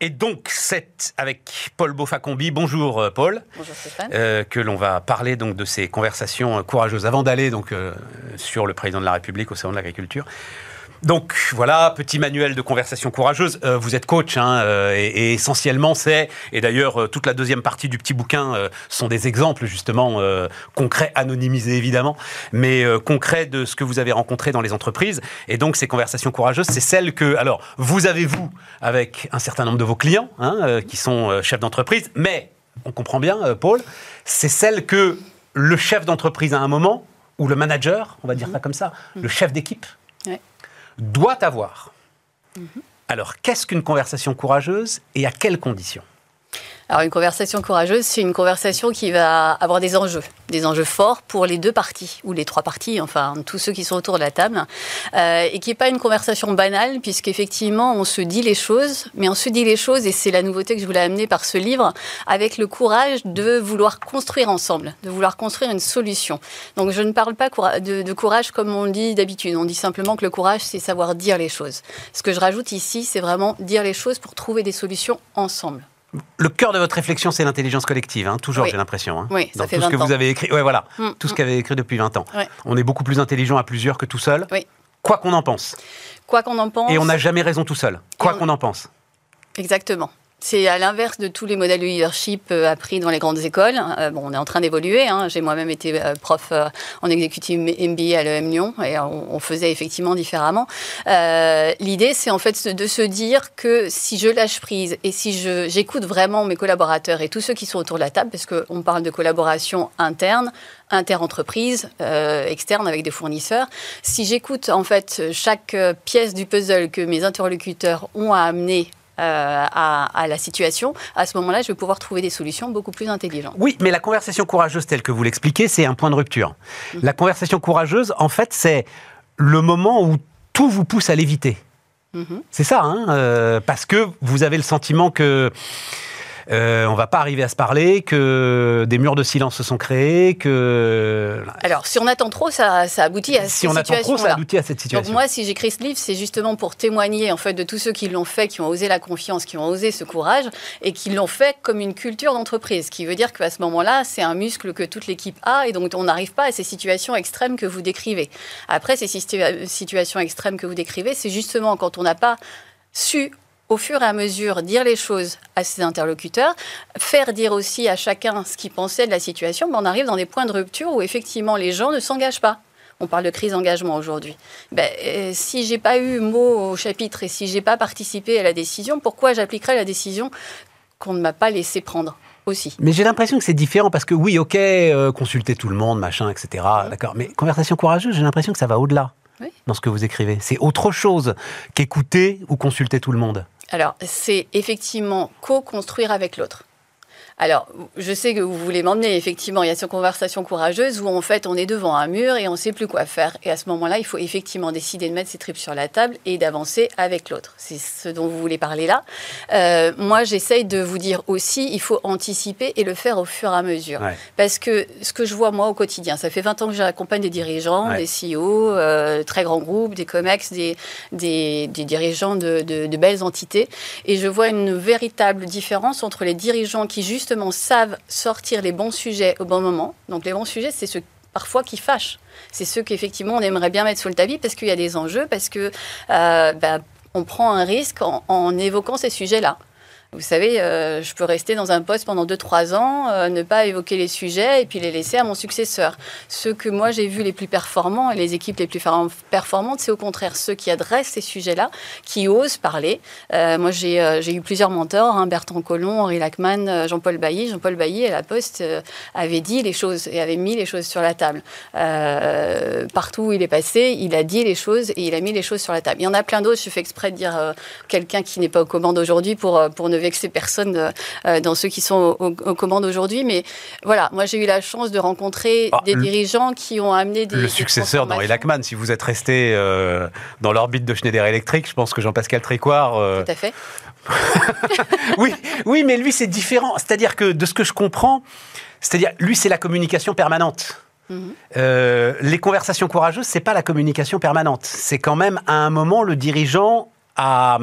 Et donc, c'est avec Paul Beaufacombi. Bonjour euh, Paul. Bonjour Stéphane. Euh, que l'on va parler donc de ces conversations courageuses avant d'aller donc euh, sur le président de la République au salon de l'agriculture. Donc voilà, petit manuel de conversation courageuse. Euh, vous êtes coach hein, euh, et, et, essentiellement c'est, et d'ailleurs euh, toute la deuxième partie du petit bouquin sont des exemples justement concrets, anonymisés évidemment, mais concrets de ce que vous avez rencontré dans les entreprises. Et donc ces conversations courageuses, c'est celles que, alors vous avez vous avec un certain nombre de vos clients hein, qui sont chefs d'entreprise, mais on comprend bien, Paul, c'est celles que le chef d'entreprise à un moment ou le manager, on va dire ça comme ça, le chef d'équipe Ouais. Doit avoir. Alors, qu'est-ce qu'une conversation courageuse et à quelles conditions? Alors une conversation courageuse, c'est une conversation qui va avoir des enjeux, des enjeux forts pour les deux parties, ou les trois parties, enfin tous ceux qui sont autour de la table, euh, et qui n'est pas une conversation banale, puisqu'effectivement on se dit les choses, mais on se dit les choses, et c'est la nouveauté que je voulais amener par ce livre, avec le courage de vouloir construire ensemble, de vouloir construire une solution. Donc je ne parle pas de, de courage comme on dit d'habitude, on dit simplement que le courage c'est savoir dire les choses. Ce que je rajoute ici, c'est vraiment dire les choses pour trouver des solutions ensemble. Le cœur de votre réflexion, c'est l'intelligence collective, hein, toujours, Oui. j'ai l'impression. hein. Oui, ça Dans tout ce que 20 vous avez écrit. Ouais, voilà. Mm, Tout ce mm. qu'avez avez écrit depuis 20 ans. Ouais. On est beaucoup plus intelligent à plusieurs que tout seul. Oui. Quoi qu'on en pense. Quoi qu'on en pense. Et on n'a jamais raison tout seul. Quoi on- qu'on en pense. Exactement. C'est à l'inverse de tous les modèles de leadership euh, appris dans les grandes écoles. Euh, bon, on est en train d'évoluer. hein. J'ai moi-même été euh, prof en exécutif MBA à l'EM Lyon et on, faisait effectivement différemment. L'idée, c'est en fait de se dire que si je lâche prise et si j'écoute vraiment mes collaborateurs et tous ceux qui sont autour de la table, parce qu'on parle de collaboration interne, inter-entreprise, externe avec des fournisseurs, si j'écoute en fait chaque pièce du puzzle que mes interlocuteurs ont à amener à, à la situation, à ce moment-là, je vais pouvoir trouver des solutions beaucoup plus intelligentes. Oui, mais la conversation courageuse, telle que vous l'expliquez, c'est un point de rupture. Mm. La conversation courageuse, en fait, c'est le moment où tout vous pousse à l'éviter. Mhm. C'est ça, hein, euh, parce que vous avez le sentiment que euh, on va pas arriver à se parler, que des murs de silence se sont créés, que Alors, si on attend trop, ça, ça aboutit à si on attend trop, ça aboutit à cette situation. Donc moi, si j'écris ce livre, c'est justement pour témoigner en fait de tous ceux qui l'ont fait, qui ont osé la confiance, qui ont osé ce courage et qui l'ont fait comme une culture d'entreprise. Ce qui veut dire qu'à ce moment-là, c'est un muscle que toute l'équipe a et donc on n'arrive pas à ces situations extrêmes que vous décrivez. Après, ces situa- situations extrêmes que vous décrivez, c'est justement quand on n'a pas su au fur et à mesure dire les choses à ses interlocuteurs, faire dire aussi à chacun ce qu'il pensait de la situation, ben on arrive dans des points de rupture où effectivement les gens ne s'engagent pas. On parle de crise d'engagement aujourd'hui. Ben, euh, si j'ai pas eu mot au chapitre et si j'ai pas participé à la décision, pourquoi j'appliquerais la décision qu'on ne m'a pas laissé prendre aussi? Mais j'ai l'impression que c'est différent parce que oui, ok, euh, consulter tout le monde, machin, etc. D'accord. Mais conversation courageuse, j'ai l'impression que ça va au-delà Oui. dans ce que vous écrivez. C'est autre chose qu'écouter ou consulter tout le monde. Alors, c'est effectivement co-construire avec l'autre. Alors, je sais que vous voulez m'emmener, effectivement, il y a cette conversation courageuse où en fait on est devant un mur et on ne sait plus quoi faire. Et à ce moment-là, il faut effectivement décider de mettre ses tripes sur la table et d'avancer avec l'autre. C'est ce dont vous voulez parler là. Euh, moi, j'essaye de vous dire aussi, il faut anticiper et le faire au fur et à mesure. Ouais. Parce que ce que je vois moi au quotidien, ça fait 20 ans que j'accompagne des dirigeants, Ouais. des CEO, euh, très grands groupes, des COMEX, des, des, des dirigeants de, de- de belles entités. Et je vois une véritable différence entre les dirigeants qui justement savent sortir les bons sujets au bon moment. Donc les bons sujets, c'est ceux parfois qui fâchent. C'est ceux qu'effectivement on aimerait bien mettre sous le tapis parce qu'il y a des enjeux, parce que euh, ben, on prend un risque en évoquant ces sujets-là. Vous savez, euh, je peux rester dans un poste pendant 2-3 ans, euh, ne pas évoquer les sujets et puis les laisser à mon successeur. Ceux que moi j'ai vus les plus performants et les équipes les plus performantes, c'est au contraire ceux qui adressent ces sujets-là, qui osent parler. Euh, moi j'ai euh, j'ai eu plusieurs mentors, hein, Bertrand Collomb, Henri Lachman, Jean-Paul Bailly. Jean-Paul Bailly à la Poste avait dit les choses et avait mis les choses sur la table. Partout où il est passé, il a dit les choses et il a mis les choses sur la table. Il y en a plein d'autres, je fais exprès de dire quelqu'un qui n'est pas aux commandes aujourd'hui pour, pour ne vexer personne euh, euh, dans ceux qui sont aux, aux commandes aujourd'hui. Mais voilà, moi j'ai eu la chance de rencontrer Ah, des le- dirigeants qui ont amené des. le des successeur d'Henri. Lachman, si vous êtes resté euh, dans l'orbite de Schneider Electric, je pense que Jean-Pascal Tricoire. euh, Tout à fait. oui, oui, mais lui c'est différent. C'est-à-dire que de ce que je comprends, c'est-à-dire lui c'est la communication permanente. Mhm. Euh, les conversations courageuses, c'est pas la communication permanente. C'est quand même à un moment le dirigeant a,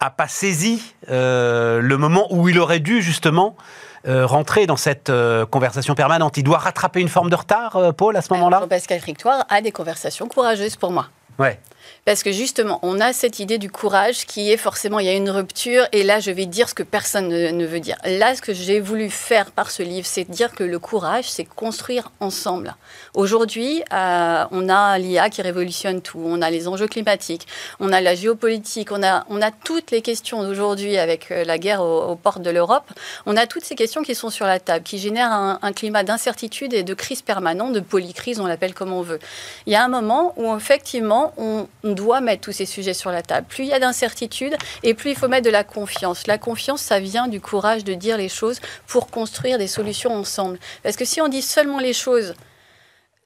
a pas saisi le moment où il aurait dû justement rentrer dans cette conversation permanente Il doit rattraper une forme de retard, Paul, à ce moment-là? Pascal Frictoire a des conversations courageuses pour moi. Ouais. Parce que justement, on a cette idée du courage qui est forcément, il y a une rupture, et là, je vais dire ce que personne ne, veut dire. Là, ce que j'ai voulu faire par ce livre, c'est dire que le courage, c'est construire ensemble. Aujourd'hui, euh, on a l'IA qui révolutionne tout, on a les enjeux climatiques, on a la géopolitique, on a, on a toutes les questions d'aujourd'hui avec euh, la guerre aux, portes de l'Europe, on a toutes ces questions qui sont sur la table, qui génèrent un, un climat d'incertitude et de crise permanente, de polycrise, on l'appelle comme on veut. Il y a un moment où, effectivement, on on doit mettre tous ces sujets sur la table. Plus il y a d'incertitudes et plus il faut mettre de la confiance. La confiance, ça vient du courage de dire les choses pour construire des solutions ensemble. Parce que si on dit seulement les choses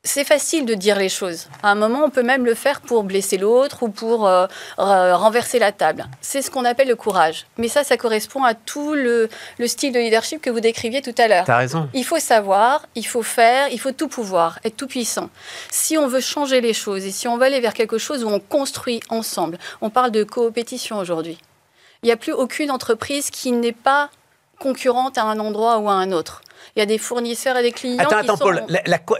c'est facile de dire les choses. À un moment, on peut même le faire pour blesser l'autre ou pour euh, renverser la table. C'est ce qu'on appelle le courage. Mais ça, ça correspond à tout le, style de leadership que vous décriviez tout à l'heure. T'as raison. Il faut savoir, il faut faire, il faut tout pouvoir, être tout puissant. Si on veut changer les choses et si on veut aller vers quelque chose où on construit ensemble, on parle de coopétition aujourd'hui. Il n'y a plus aucune entreprise qui n'est pas concurrente à un endroit ou à un autre il y a des fournisseurs et des clients. Attends, attends, Paul,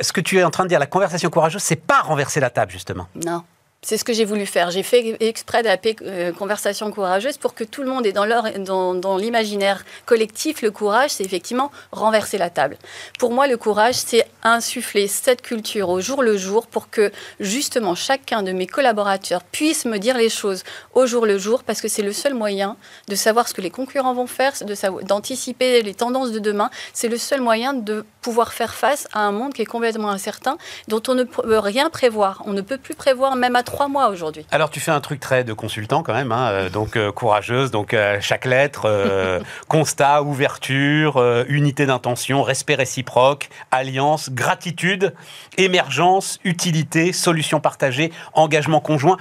ce que tu es en train de dire, la conversation courageuse, c'est pas renverser la table, justement. Non. C'est ce que j'ai voulu faire. J'ai fait exprès de la euh, conversation courageuse pour que tout le monde ait dans, dans, dans l'imaginaire collectif le courage, c'est effectivement renverser la table. Pour moi, le courage, c'est insuffler cette culture au jour le jour pour que justement chacun de mes collaborateurs puisse me dire les choses au jour le jour parce que c'est le seul moyen de savoir ce que les concurrents vont faire, d'anticiper les tendances de demain. C'est le seul moyen de pouvoir faire face à un monde qui est complètement incertain, dont on ne peut rien prévoir. On ne peut plus prévoir même à trois mois aujourd'hui. Alors tu fais un truc très de consultant quand même, hein, euh, donc euh, courageuse, donc euh, chaque lettre, constat, ouverture, unité d'intention, respect réciproque, alliance, gratitude, émergence, utilité, solution partagée, engagement conjoint.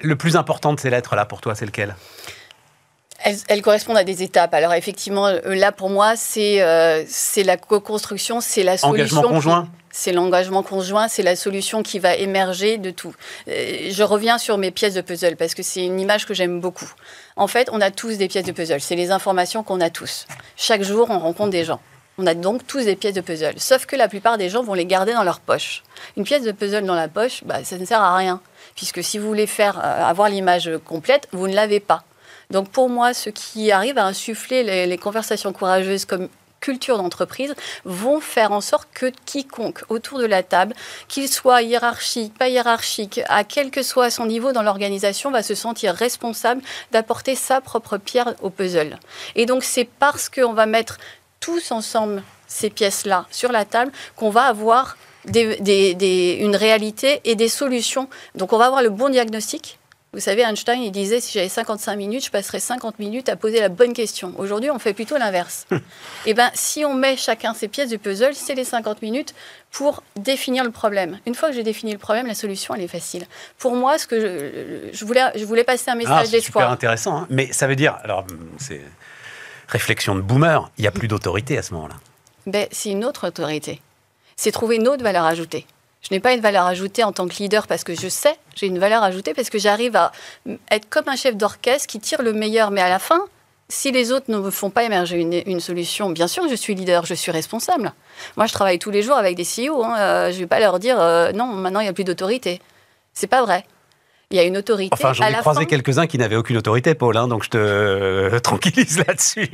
Le plus important de ces lettres-là pour toi, c'est lequel? Elles, correspondent à des étapes. Alors effectivement, euh, là pour moi, c'est euh, c'est la co-construction, c'est la solution. Engagement conjoint c'est l'engagement conjoint, c'est la solution qui va émerger de tout. Euh, je reviens sur mes pièces de puzzle parce que c'est une image que j'aime beaucoup. En fait, on a tous des pièces de puzzle. C'est les informations qu'on a tous. Chaque jour, on rencontre des gens. On a donc tous des pièces de puzzle. Sauf que la plupart des gens vont les garder dans leur poche. Une pièce de puzzle dans la poche, bah, ça ne sert à rien. Puisque si vous voulez faire avoir l'image complète, vous ne l'avez pas. Donc pour moi, ceux qui arrivent à insuffler les, conversations courageuses comme culture d'entreprise vont faire en sorte que quiconque autour de la table, qu'il soit hiérarchique, pas hiérarchique, à quel que soit son niveau dans l'organisation, va se sentir responsable d'apporter sa propre pierre au puzzle. Et donc c'est parce qu'on va mettre tous ensemble ces pièces-là sur la table qu'on va avoir une réalité et des solutions. Donc on va avoir le bon diagnostic, vous savez, Einstein, il disait si j'avais 55 minutes, je passerais 50 minutes à poser la bonne question. Aujourd'hui, on fait plutôt l'inverse. eh bien, si on met chacun ses pièces du puzzle, c'est les 50 minutes pour définir le problème. Une fois que j'ai défini le problème, la solution, elle est facile. Pour moi, ce que je, voulais, je voulais passer un message d'espoir. C'est super intéressant. Hein. mais ça veut dire, alors, c'est réflexion de boomer, il n'y a plus d'autorité à ce moment-là. Ben, c'est une autre autorité. C'est trouver une autre valeur ajoutée. Je n'ai pas une valeur ajoutée en tant que leader parce que je sais, j'ai une valeur ajoutée parce que j'arrive à être comme un chef d'orchestre qui tire le meilleur. Mais à la fin, si les autres ne me font pas émerger une, solution, bien sûr, je suis leader, je suis responsable. Moi, je travaille tous les jours avec des CEO. Hein, euh, je ne vais pas leur dire euh, non, maintenant il n'y a plus d'autorité. C'est pas vrai. Il y a une autorité. Enfin, j'en ai croisé quelques-uns qui n'avaient aucune autorité, Paul, hein, donc je te euh, tranquillise là-dessus.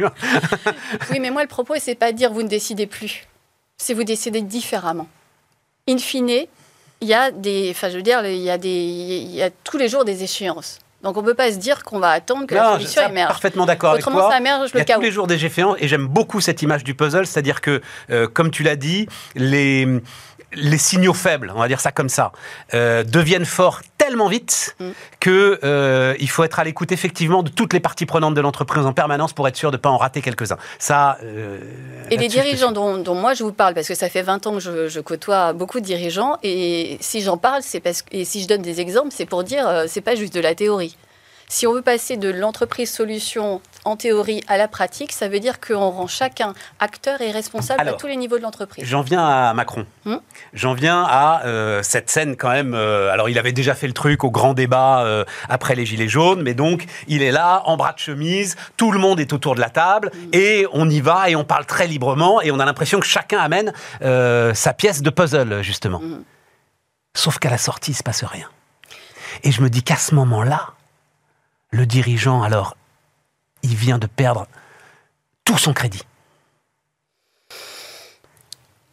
oui, mais moi, le propos, c'est pas de dire vous ne décidez plus. C'est vous décidez différemment in fine, il y a des, enfin je veux dire, il y a des, il y a tous les jours des échéances. Donc on ne peut pas se dire qu'on va attendre que la solution émerge. Parfaitement d'accord avec toi. ça émerge le Il y a tous les jours des échéances et j'aime beaucoup cette image du puzzle, c'est-à-dire que, euh, comme tu l'as dit, les les signaux faibles, on va dire ça comme ça, euh, deviennent forts tellement vite mm. que euh, il faut être à l'écoute effectivement de toutes les parties prenantes de l'entreprise en permanence pour être sûr de ne pas en rater quelques-uns. Ça. Euh, et les dirigeants dont, moi je vous parle, parce que ça fait 20 ans que je, côtoie beaucoup de dirigeants, et si j'en parle, c'est parce et si je donne des exemples, c'est pour dire, c'est pas juste de la théorie. Si on veut passer de l'entreprise solution en théorie à la pratique, ça veut dire qu'on rend chacun acteur et responsable Alors, à tous les niveaux de l'entreprise. J'en viens à Macron. Hmm J'en viens à euh, cette scène quand même. euh, alors, il avait déjà fait le truc au grand débat euh, après les Gilets jaunes, mais donc il est là en bras de chemise, tout le monde est autour de la table et on y va et on parle très librement et on a l'impression que chacun amène sa pièce de puzzle justement. Mhm. Sauf qu'à la sortie, il se passe rien. Et je me dis qu'à ce moment-là, le dirigeant, alors, il vient de perdre tout son crédit.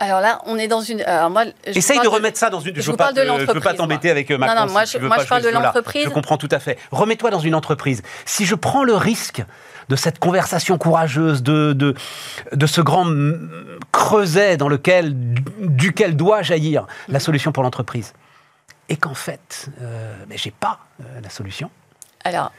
Alors là, on est dans une. Alors moi, je Essaye de remettre ça dans une. je Je veux vous pas, parle de te- je veux pas l'entreprise, t'embêter avec euh, Non, non, moi, si je- moi, pas je parle de l'entreprise. Je comprends tout à fait. Remets-toi dans une entreprise. Si je prends le risque de cette conversation courageuse, de, de, de ce grand creuset dans lequel, duquel doit jaillir la solution pour l'entreprise, et qu'en fait, euh, mais j'ai pas euh, la solution. Alors,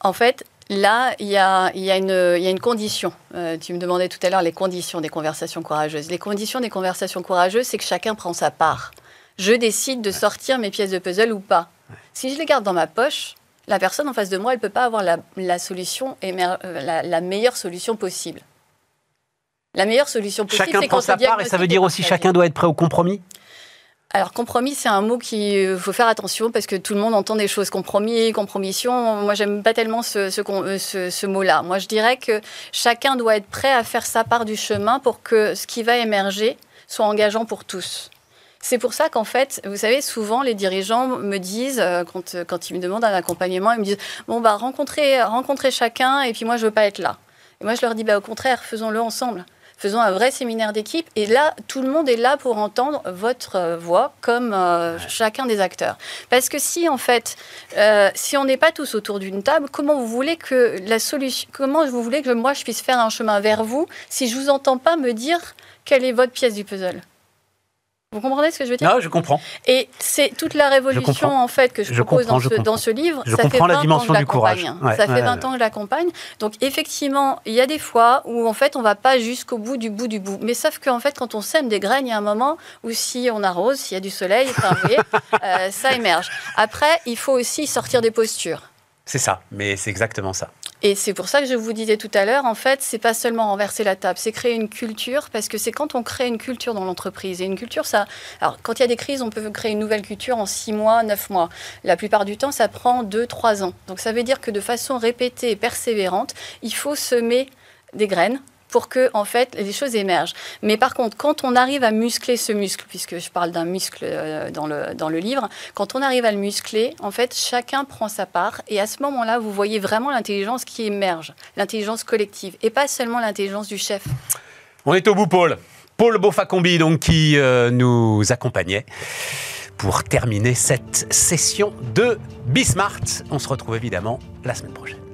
en fait, là, il y a, y une, il y a une condition. Euh, tu me demandais tout à l'heure les conditions des conversations courageuses. Les conditions des conversations courageuses, c'est que chacun prend sa part. Je décide de sortir mes pièces de puzzle ou pas. Si je les garde dans ma poche, la personne en face de moi, elle ne peut pas avoir la, la solution, euh, la, la meilleure solution possible. La meilleure solution possible, Chacun prend sa part et ça veut dire aussi chacun doit être prêt au compromis? Alors compromis, c'est un mot qui euh, faut faire attention parce que tout le monde entend des choses compromis, compromission. Moi, j'aime pas tellement ce, euh, ce- ce mot-là. Moi, je dirais que chacun doit être prêt à faire sa part du chemin pour que ce qui va émerger soit engageant pour tous. C'est pour ça qu'en fait, vous savez, souvent les dirigeants me disent, euh, quand, quand ils me demandent un accompagnement, ils me disent bon bah rencontrez, rencontrez chacun et puis moi je veux pas être là. Et moi je leur dis bah au contraire, faisons-le ensemble. Faisons un vrai séminaire d'équipe et là, tout le monde est là pour entendre votre euh, voix comme euh, chacun des acteurs. Parce que si en fait, euh, si on n'est pas tous autour d'une table, comment vous voulez que la solution, comment vous voulez que moi je puisse faire un chemin vers vous si je vous entends pas me dire quelle est votre pièce du puzzle? Vous comprenez ce que je veux dire Non, je comprends. et c'est toute la révolution en fait que je, Je propose dans, ce, comprends. dans ce livre. Je ça comprends fait la 20 dimension ans que je du courage. Ouais, ça fait ouais, 20 ouais. ans que je l'accompagne. Donc effectivement, il y a des fois où en fait on va pas jusqu'au bout du bout du bout. Mais sauf qu'en fait quand on sème des graines, il y a un moment où si on arrose, s'il y a du soleil, enfin, vous voyez, euh, ça émerge. Après, il faut aussi sortir des postures. C'est ça, mais c'est exactement ça. Et c'est pour ça que je vous disais tout à l'heure, en fait, c'est pas seulement renverser la table, c'est créer une culture, parce que c'est quand on crée une culture dans l'entreprise. Et une culture, ça. Alors, quand il y a des crises, on peut créer une nouvelle culture en six mois, neuf mois. La plupart du temps, ça prend deux, trois ans. Donc, ça veut dire que de façon répétée et persévérante, il faut semer des graines pour que en fait les choses émergent. Mais par contre, quand on arrive à muscler ce muscle, puisque je parle d'un muscle euh, dans le, dans le livre, quand on arrive à le muscler, en fait, chacun prend sa part et à ce moment-là, vous voyez vraiment l'intelligence qui émerge, l'intelligence collective et pas seulement l'intelligence du chef. On est au bout, Paul. Paul Beaufacombi, donc, qui euh, nous accompagnait pour terminer cette session de Bismart. On se retrouve évidemment la semaine prochaine.